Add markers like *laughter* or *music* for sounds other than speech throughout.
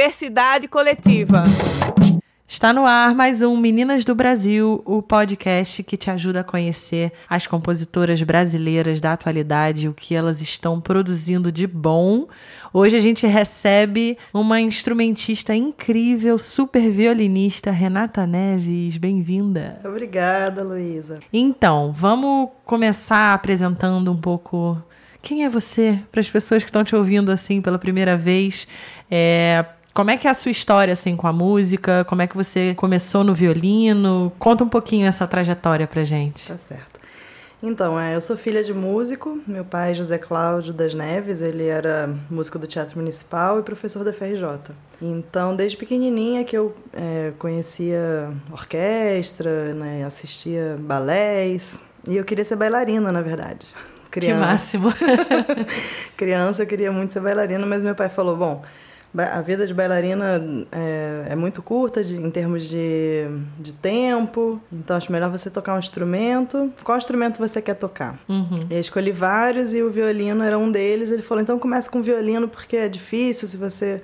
Diversidade coletiva. Está no ar mais um Meninas do Brasil, o podcast que te ajuda a conhecer as compositoras brasileiras da atualidade, o que elas estão produzindo de bom. Hoje a gente recebe uma instrumentista incrível, super violinista, Renata Neves. Bem-vinda. Obrigada, Luísa. Então, vamos começar apresentando um pouco quem é você para as pessoas que estão te ouvindo assim pela primeira vez. É, como é que é a sua história assim com a música? Como é que você começou no violino? Conta um pouquinho essa trajetória pra gente. Tá certo. Então, é, eu sou filha de músico. Meu pai, José Cláudio das Neves, ele era músico do Teatro Municipal e professor da FRJ. Então, desde pequenininha que eu é, conhecia orquestra, né, assistia balés. E eu queria ser bailarina, na verdade. Criança. Que máximo. *laughs* Criança, eu queria muito ser bailarina, mas meu pai falou, bom a vida de bailarina é, é muito curta de, em termos de, de tempo, então acho melhor você tocar um instrumento. Qual instrumento você quer tocar? Uhum. Eu escolhi vários e o violino era um deles. Ele falou: então começa com o violino porque é difícil, se você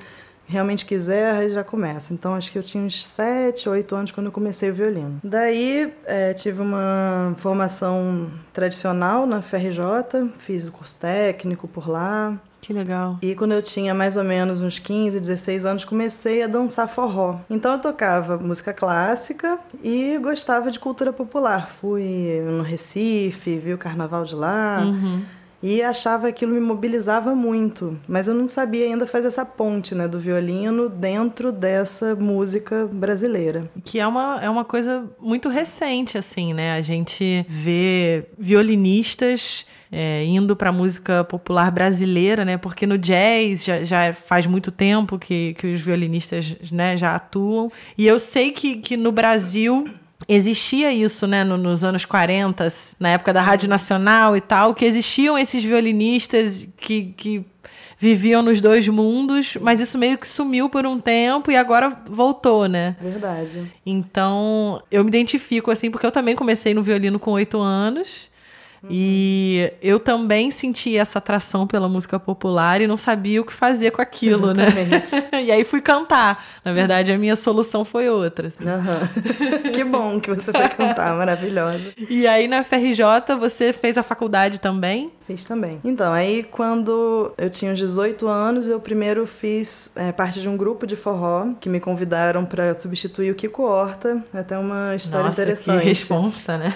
realmente quiser, aí já começa. Então acho que eu tinha uns 7, 8 anos quando eu comecei o violino. Daí é, tive uma formação tradicional na FRJ, fiz o curso técnico por lá. Que legal. E quando eu tinha mais ou menos uns 15, 16 anos, comecei a dançar forró. Então eu tocava música clássica e gostava de cultura popular. Fui no Recife, vi o carnaval de lá. Uhum. E achava que aquilo me mobilizava muito, mas eu não sabia ainda fazer essa ponte, né, do violino dentro dessa música brasileira. Que é uma, é uma coisa muito recente, assim, né? A gente vê violinistas é, indo para a música popular brasileira, né? Porque no jazz já, já faz muito tempo que, que os violinistas né, já atuam. E eu sei que, que no Brasil existia isso, né, no, nos anos 40, na época da Rádio Nacional e tal, que existiam esses violinistas que, que viviam nos dois mundos, mas isso meio que sumiu por um tempo e agora voltou, né? Verdade. Então, eu me identifico assim, porque eu também comecei no violino com oito anos. E eu também senti essa atração pela música popular e não sabia o que fazer com aquilo, né? Exatamente. né? *laughs* e aí fui cantar. Na verdade, a minha solução foi outra. Assim. Uhum. *laughs* que bom que você foi cantar, maravilhosa. E aí na FRJ você fez a faculdade também? Fiz também. Então, aí quando eu tinha uns 18 anos, eu primeiro fiz é, parte de um grupo de forró que me convidaram para substituir o Kiko Horta. Até uma história Nossa, interessante. Que responsa, né?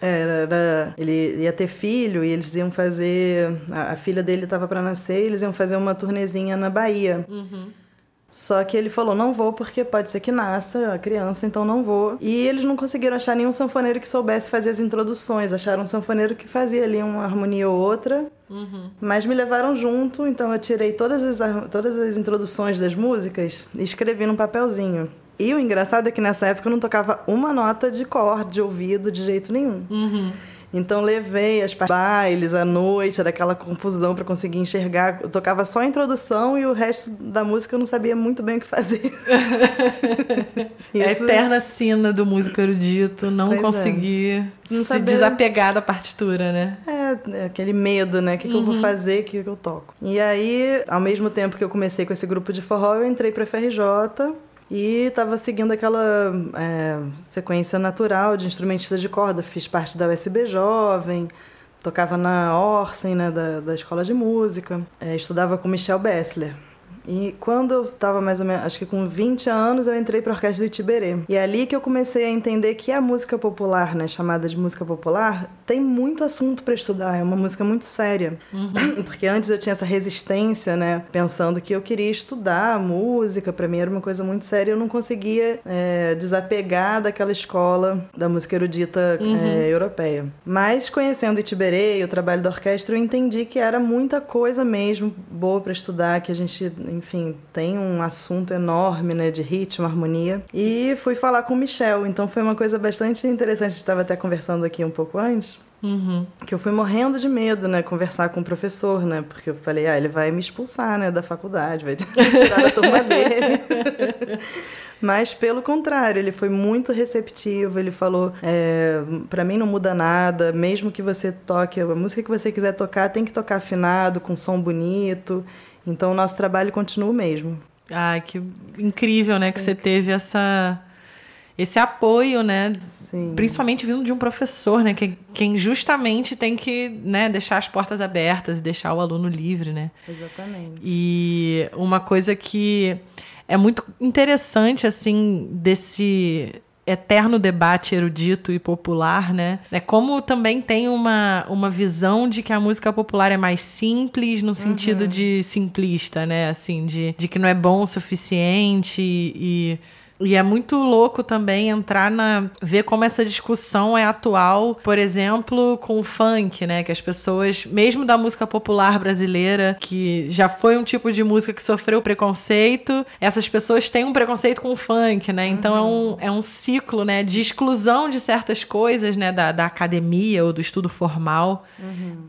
Era, era, ele ia ter filho e eles iam fazer. A, a filha dele estava para nascer, e eles iam fazer uma turnezinha na Bahia. Uhum. Só que ele falou: não vou porque pode ser que nasça a criança, então não vou. E eles não conseguiram achar nenhum sanfoneiro que soubesse fazer as introduções. Acharam um sanfoneiro que fazia ali uma harmonia ou outra. Uhum. Mas me levaram junto, então eu tirei todas as, todas as introduções das músicas e escrevi num papelzinho. E o engraçado é que nessa época eu não tocava uma nota de cor, de ouvido, de jeito nenhum. Uhum. Então levei as bailes à noite, era aquela confusão para conseguir enxergar. Eu tocava só a introdução e o resto da música eu não sabia muito bem o que fazer. Isso... *laughs* É a eterna sina do músico erudito, não pois conseguir é. não se saber... desapegar da partitura, né? É, é aquele medo, né? O que, uhum. que eu vou uhum. fazer, o que, que eu toco. E aí, ao mesmo tempo que eu comecei com esse grupo de forró, eu entrei pra FRJ e estava seguindo aquela é, sequência natural de instrumentistas de corda. Fiz parte da USB Jovem, tocava na Orsen, né, da, da escola de música. É, estudava com Michel Bessler. E quando eu estava mais ou menos, acho que com 20 anos, eu entrei para a orquestra do Itiberê. E é ali que eu comecei a entender que a música popular, né, chamada de música popular, tem muito assunto para estudar, é uma música muito séria. Uhum. *clears throat* Porque antes eu tinha essa resistência, né, pensando que eu queria estudar música, para mim era uma coisa muito séria, eu não conseguia é, desapegar daquela escola da música erudita uhum. é, europeia. Mas conhecendo Itiberê e o trabalho da orquestra, eu entendi que era muita coisa mesmo boa para estudar, que a gente enfim, tem um assunto enorme, né, de ritmo, harmonia. E fui falar com o Michel, então foi uma coisa bastante interessante. A gente estava até conversando aqui um pouco antes. Uhum. Que eu fui morrendo de medo, né? Conversar com o professor, né? Porque eu falei, ah, ele vai me expulsar, né? Da faculdade, vai *laughs* tirar da turma dele. *laughs* Mas pelo contrário, ele foi muito receptivo. Ele falou: é, para mim não muda nada, mesmo que você toque a música que você quiser tocar, tem que tocar afinado, com som bonito. Então o nosso trabalho continua o mesmo. Ah, que incrível, né? Que você teve essa esse apoio, né? Sim. Principalmente vindo de um professor, né? Que, quem justamente tem que né, deixar as portas abertas e deixar o aluno livre, né? Exatamente. E uma coisa que é muito interessante, assim, desse eterno debate erudito e popular, né? É como também tem uma, uma visão de que a música popular é mais simples no sentido Uhum. de simplista, né? Assim, de, de que não é bom o suficiente e e é muito louco também entrar na. ver como essa discussão é atual, por exemplo, com o funk, né? Que as pessoas, mesmo da música popular brasileira, que já foi um tipo de música que sofreu preconceito, essas pessoas têm um preconceito com o funk, né? Então é, um, é um ciclo, né? De exclusão de certas coisas, né? Da, da academia ou do estudo formal.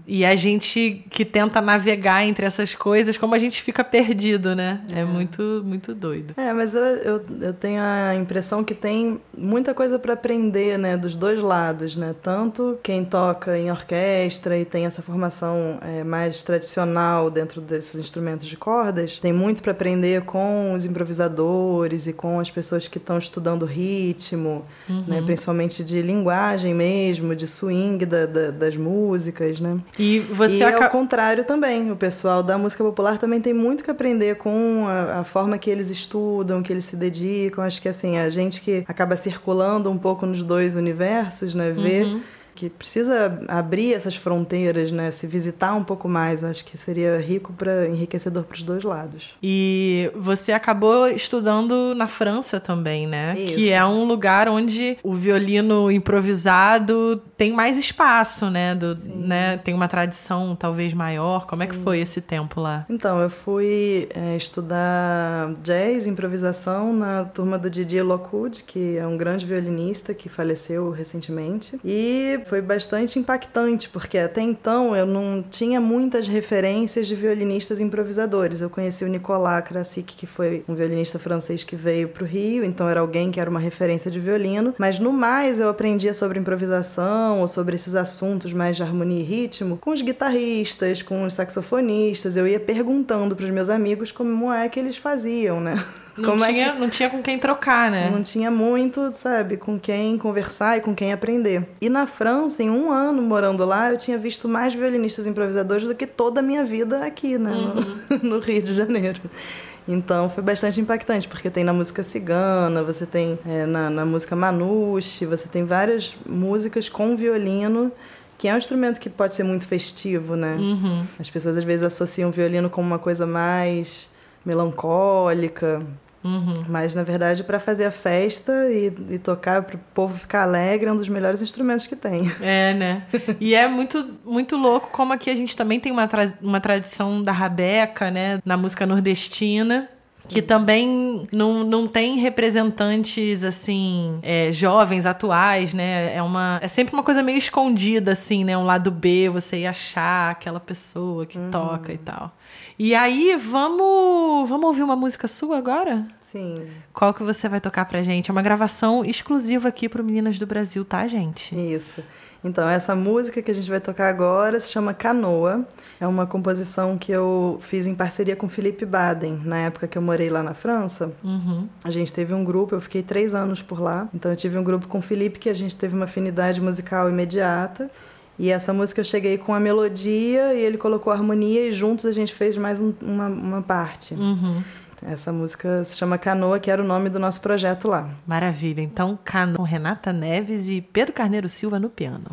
E a gente que tenta navegar entre essas coisas, como a gente fica perdido, né? É, muito, muito doido. É, mas eu, eu, eu tenho a impressão que tem muita coisa para aprender, né, dos dois lados, né? Tanto quem toca em orquestra e tem essa formação é, mais tradicional dentro desses instrumentos de cordas, tem muito para aprender com os improvisadores e com as pessoas que estão estudando ritmo, né? Principalmente de linguagem mesmo, de swing da, da- das músicas, né? E você e aca- ao contrário também, o pessoal da música popular também tem muito que aprender com a, a forma que eles estudam, que eles se dedicam. Acho que assim, a gente que acaba circulando um pouco nos dois universos, né, vê Uhum. Que precisa abrir essas fronteiras, né, se visitar um pouco mais. Acho que seria rico para enriquecedor para os dois lados. E você acabou estudando na França também, né? Isso. Que é um lugar onde o violino improvisado tem mais espaço, né? Do, né? Tem uma tradição talvez maior. Como é que foi esse tempo lá? Então, eu fui é, estudar jazz, improvisação, na turma do Didier Lockwood, que é um grande violinista que faleceu recentemente. E foi bastante impactante, porque até então eu não tinha muitas referências de violinistas improvisadores. Eu conheci o Nicolas Krasik, que foi um violinista francês que veio para o Rio, então era alguém que era uma referência de violino. Mas no mais, eu aprendia sobre improvisação ou sobre esses assuntos mais de harmonia e ritmo com os guitarristas, com os saxofonistas. Eu ia perguntando para os meus amigos como é que eles faziam, né? Não, Como é tinha, não tinha com quem trocar, né? não tinha muito, sabe, com quem conversar e com quem aprender. E na França, em um ano morando lá, eu tinha visto mais violinistas improvisadores do que toda a minha vida aqui, né, no, *laughs* no Rio de Janeiro. Então foi bastante impactante, porque tem na música cigana, você tem é, na, na música Manouche, você tem várias músicas com violino, que é um instrumento que pode ser muito festivo, né? Uhum. As pessoas às vezes associam o violino com uma coisa mais melancólica. Uhum. Mas, na verdade, para fazer a festa e, e tocar para o povo ficar alegre é um dos melhores instrumentos que tem. É, né? E é muito, muito louco como aqui a gente também tem uma, tra- uma tradição da rabeca, né? Na música nordestina. Que também não, não tem representantes, assim, é, jovens, atuais, né? É, uma, é sempre uma coisa meio escondida, assim, né? Um lado B, você ir achar aquela pessoa que toca e tal. E aí, vamos, vamos ouvir uma música sua agora? Sim. Qual que você vai tocar pra gente? É uma gravação exclusiva aqui pro Meninas do Brasil, tá, gente? Isso. Então, essa música que a gente vai tocar agora se chama Canoa. É uma composição que eu fiz em parceria com Felipe Baden, na época que eu morei lá na França. Uhum. A gente teve um grupo, eu fiquei três anos por lá. Então, eu tive um grupo com o Felipe que a gente teve uma afinidade musical imediata. E essa música eu cheguei com a melodia e ele colocou a harmonia e juntos a gente fez mais um- uma, uma parte. Uhum. Essa música se chama Canoa, que era o nome do nosso projeto lá. Maravilha. Então, Cano, Renata Neves e Pedro Carneiro Silva no piano.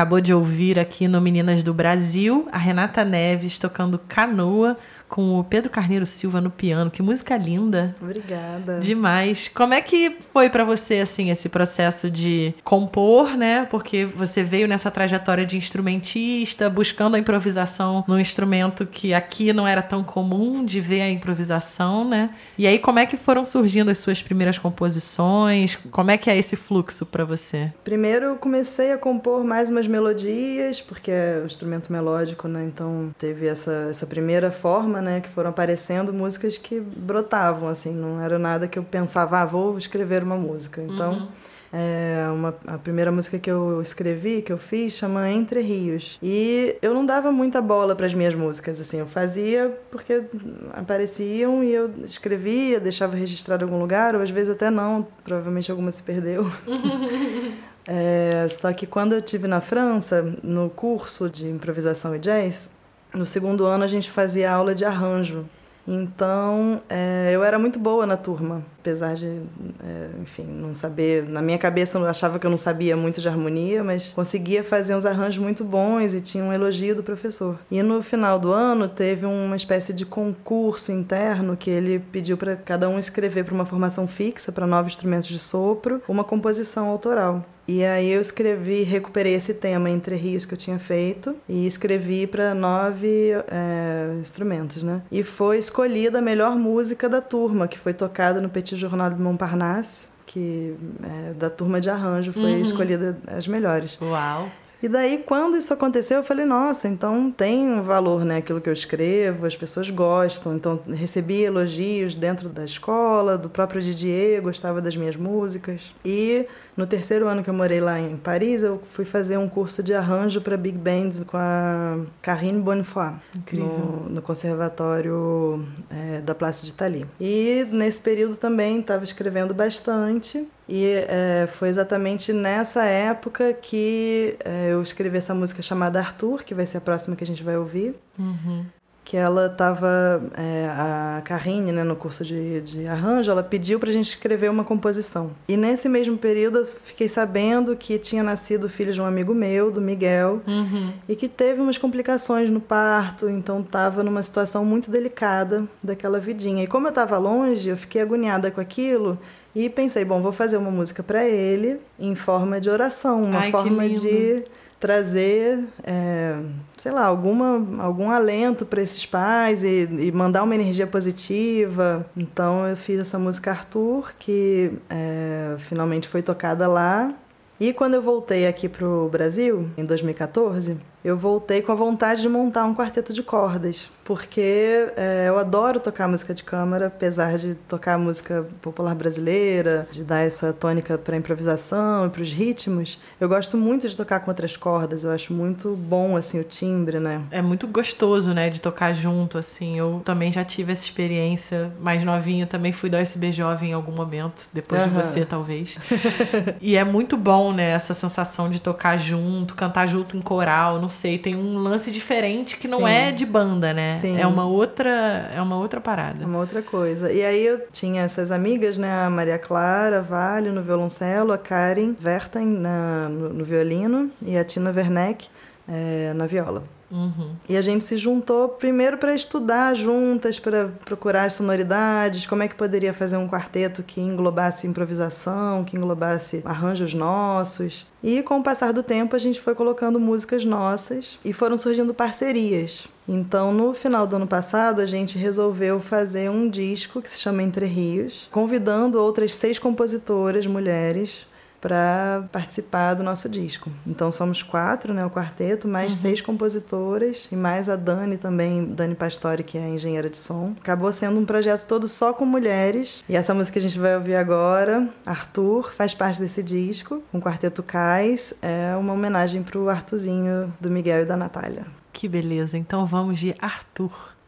Acabou de ouvir aqui no Meninas do Brasil, a Renata Neves tocando canoa com o Pedro Carneiro Silva no piano. Que música linda. Obrigada. Demais. Como é que foi para você assim esse processo de compor, né? Porque você veio nessa trajetória de instrumentista, buscando a improvisação num instrumento que aqui não era tão comum de ver a improvisação, né? E aí como é que foram surgindo as suas primeiras composições? Como é que é esse fluxo para você? Primeiro eu comecei a compor mais umas melodias, porque é um instrumento melódico, né? Então teve essa essa primeira forma né? Que foram aparecendo músicas que brotavam, assim, não era nada que eu pensava, ah, vou escrever uma música. Então, uhum. é, uma, a primeira música que eu escrevi, que eu fiz, chama Entre Rios. E eu não dava muita bola para as minhas músicas, assim, eu fazia porque apareciam e eu escrevia, deixava registrado em algum lugar, ou às vezes até não, provavelmente alguma se perdeu. É, *laughs* só que quando eu tive na França, no curso de improvisação e jazz, no segundo ano a gente fazia aula de arranjo. Então, é, eu era muito boa na turma, apesar de, é, enfim, não saber. Na minha cabeça eu achava que eu não sabia muito de harmonia, mas conseguia fazer uns arranjos muito bons e tinha um elogio do professor. E no final do ano teve uma espécie de concurso interno que ele pediu para cada um escrever para uma formação fixa, para novos instrumentos de sopro, uma composição autoral. E aí eu escrevi, recuperei esse tema Entre Rios que eu tinha feito e escrevi para nove é, instrumentos, né? E foi escolhida a melhor música da turma, que foi tocada no Petit Jornal de Montparnasse, que é, da turma de arranjo foi uhum. escolhida as melhores. Uau! E daí, quando isso aconteceu, eu falei, nossa, então tem um valor, né? Aquilo que eu escrevo, as pessoas gostam. Então, recebi elogios dentro da escola, do próprio Didier, gostava das minhas músicas. E no terceiro ano que eu morei lá em Paris, eu fui fazer um curso de arranjo para Big Band com a Karine Bonnefoy, no, no, Conservatório é, da Place de Italie. E nesse período também estava escrevendo bastante. E é, foi exatamente nessa época que é, eu escrevi essa música chamada Arthur, que vai ser a próxima que a gente vai ouvir. Uhum que ela estava, é, a Carrine, né, no curso de, de arranjo, ela pediu para a gente escrever uma composição. E nesse mesmo período eu fiquei sabendo que tinha nascido o filho de um amigo meu, do Miguel, uhum. e que teve umas complicações no parto, então estava numa situação muito delicada daquela vidinha. E como eu estava longe, eu fiquei agoniada com aquilo e pensei, bom, vou fazer uma música para ele em forma de oração, uma Ai, forma de trazer, é, sei lá, alguma, algum alento para esses pais e, e, mandar uma energia positiva. Então eu fiz essa música Arthur, que é, finalmente foi tocada lá e quando eu voltei aqui para o Brasil, em 2014, eu voltei com a vontade de montar um quarteto de cordas, porque é, eu adoro tocar música de câmara, apesar de tocar música popular brasileira, de dar essa tônica para improvisação e para os ritmos. Eu gosto muito de tocar com outras cordas, eu acho muito bom assim o timbre, né? É muito gostoso, né, de tocar junto assim. Eu também já tive essa experiência mais novinho, também fui da USB jovem em algum momento, depois uhum. de você talvez. *laughs* e é muito bom, né, essa sensação de tocar junto, cantar junto em coral, não sei, tem um lance diferente que não Sim. é de banda, né? Sim. É uma outra, é uma outra parada. Uma outra coisa. E aí eu tinha essas amigas, né? A Maria Clara Vale no violoncelo, a Karen Verten na, no, no violino e a Tina Werneck é, na viola. Uhum. E a gente se juntou primeiro para estudar juntas, para procurar as sonoridades, como é que poderia fazer um quarteto que englobasse improvisação, que englobasse arranjos nossos. E com o passar do tempo a gente foi colocando músicas nossas e foram surgindo parcerias. Então, no final do ano passado, a gente resolveu fazer um disco que se chama Entre Rios, convidando outras seis compositoras mulheres para participar do nosso disco. Então somos quatro, né, o quarteto, mais uhum. seis compositoras e mais a Dani também, Dani Pastore, que é engenheira de som. Acabou sendo um projeto todo só com mulheres. E essa música que a gente vai ouvir agora, Arthur, faz parte desse disco. O quarteto Cais é uma homenagem para o Arthurzinho do Miguel e da Natália. Que beleza. Então vamos de Arthur.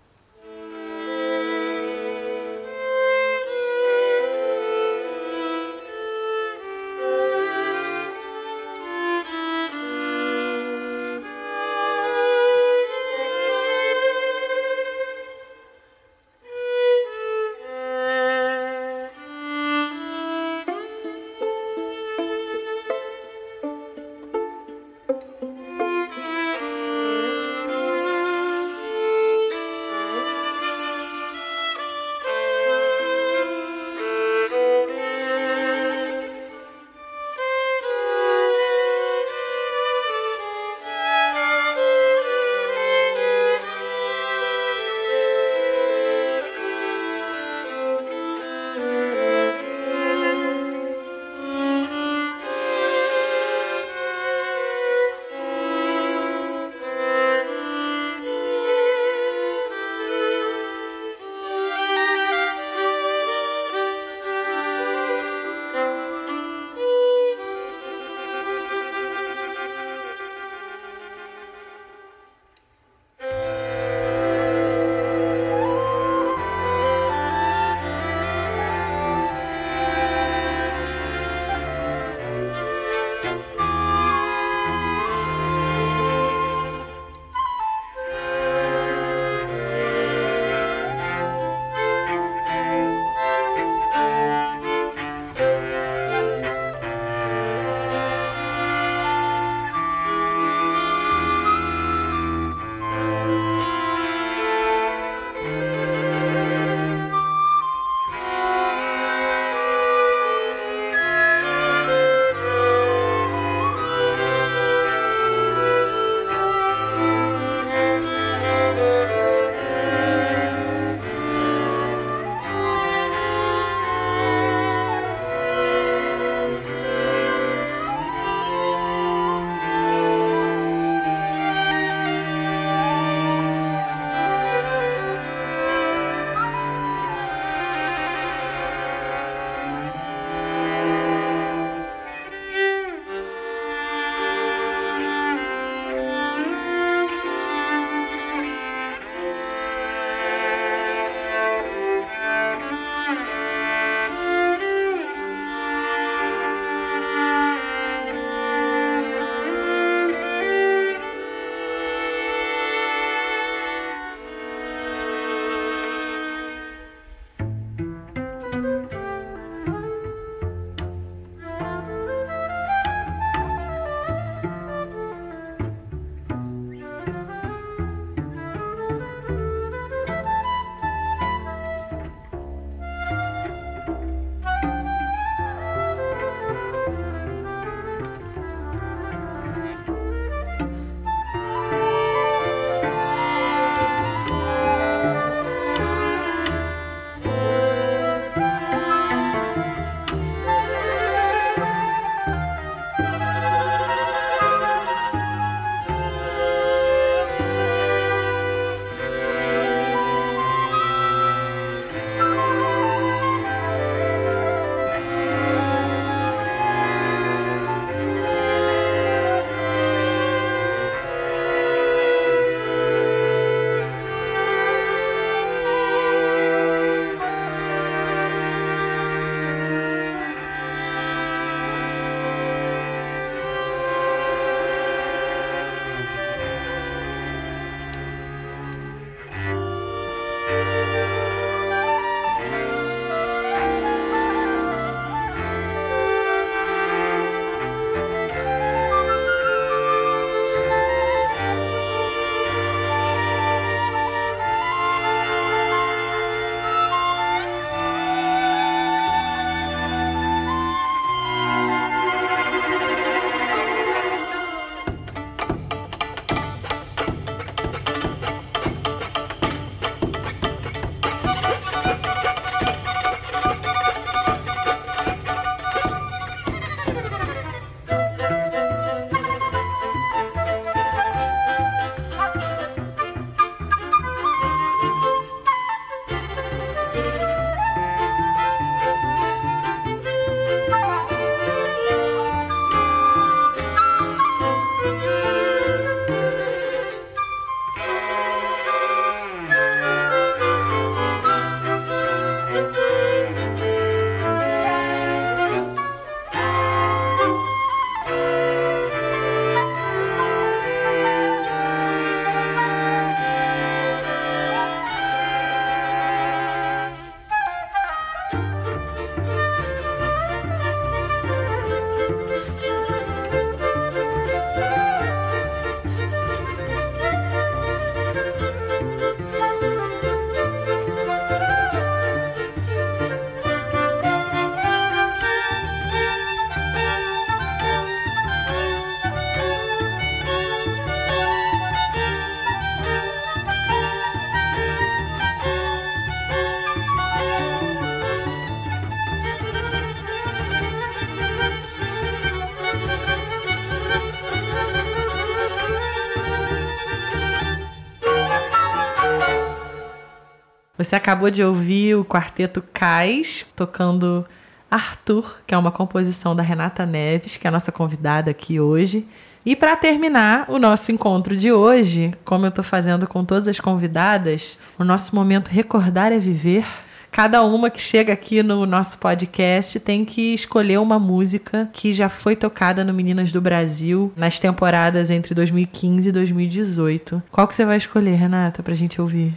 Você acabou de ouvir o quarteto Cais tocando Arthur, que é uma composição da Renata Neves, que é a nossa convidada aqui hoje. E para terminar o nosso encontro de hoje, como eu estou fazendo com todas as convidadas, o nosso momento Recordar é Viver. Cada uma que chega aqui no nosso podcast tem que escolher uma música que já foi tocada no Meninas do Brasil nas temporadas entre 2015 e 2018. Qual que você vai escolher, Renata, pra gente ouvir?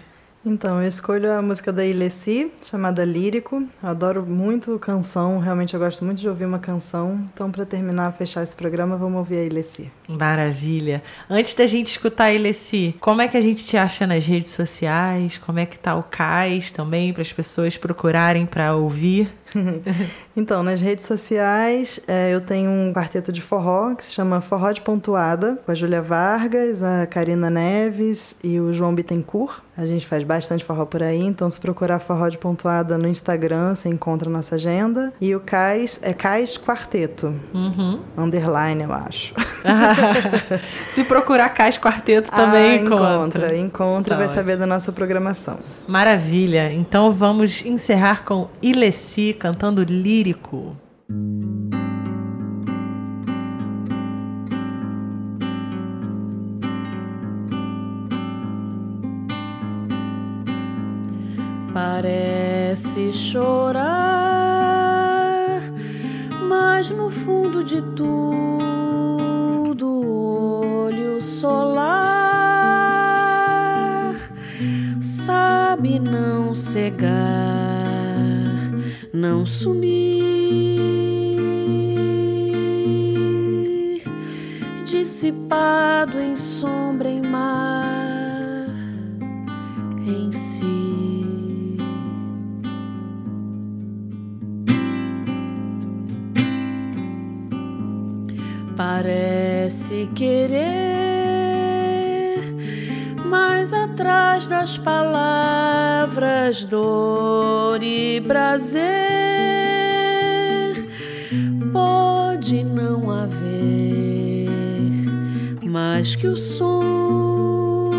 Então, eu escolho a música da Ilessi, chamada Lírico. Eu adoro muito canção, realmente eu gosto muito de ouvir uma canção. Então, para terminar, fechar esse programa, vamos ouvir a Ilessi. Maravilha. Antes da gente escutar a Ilessi, como é que a gente te acha nas redes sociais? Como é que tá o Cais também, para as pessoas procurarem para ouvir? *laughs* então, nas redes sociais, é, eu tenho um quarteto de forró que se chama Forró de Pontuada, com a Júlia Vargas, a Karina Neves e o João Bittencourt. A gente faz bastante forró por aí, então se procurar Forró de Pontuada no Instagram, você encontra a nossa agenda. E o Cais é Cais Quarteto. Uhum. Underline, eu acho. *laughs* se procurar Cais Quarteto também ah, encontra. Encontra, encontra e vai saber da nossa programação. Maravilha. Então vamos encerrar com Ilessi cantando lírico. Parece chorar, mas no fundo de tudo, olho solar sabe não cegar não sumir, dissipado em sombra em mar em si. Parece querer, mas atrás das palavras dor e prazer. Mais que o som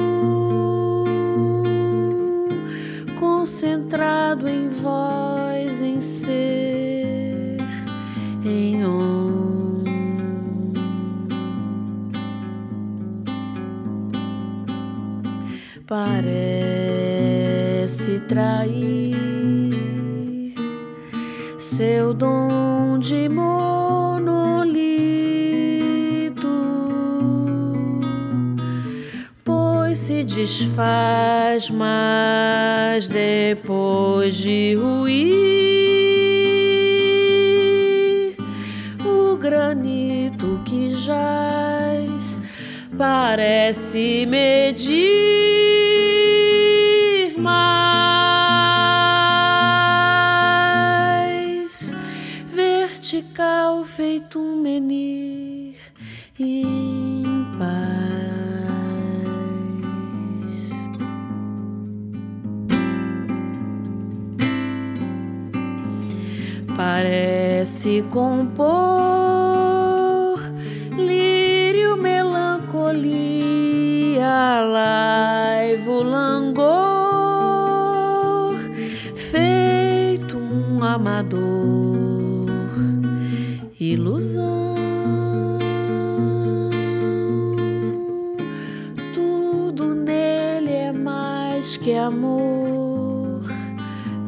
concentrado em voz, em ser, trair seu dom de desfaz, mas depois de ruir, o granito que jaz parece medir feito um menir. E parece compor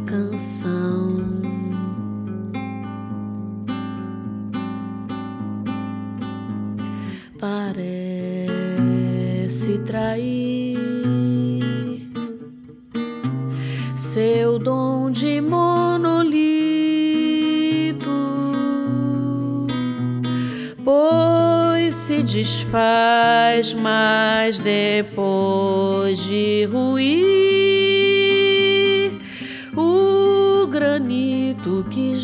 canção. parece trair seu dom de monolito, pois se desfaz, mas depois de ruir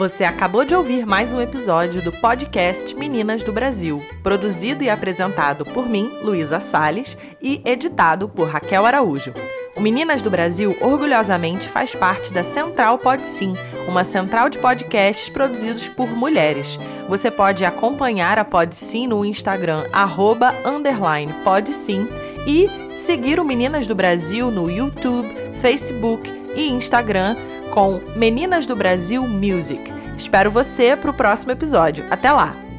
Você acabou de ouvir mais um episódio do podcast Meninas do Brasil, produzido e apresentado por mim, Luísa Sales, e editado por Raquel Araújo. O Meninas do Brasil orgulhosamente faz parte da Central Pod Sim, uma central de podcasts produzidos por mulheres. Você pode acompanhar a Pod Sim no Instagram podsim e seguir o Meninas do Brasil no YouTube, Facebook e Instagram com Meninas do Brasil Music. Espero você para o próximo episódio. Até lá!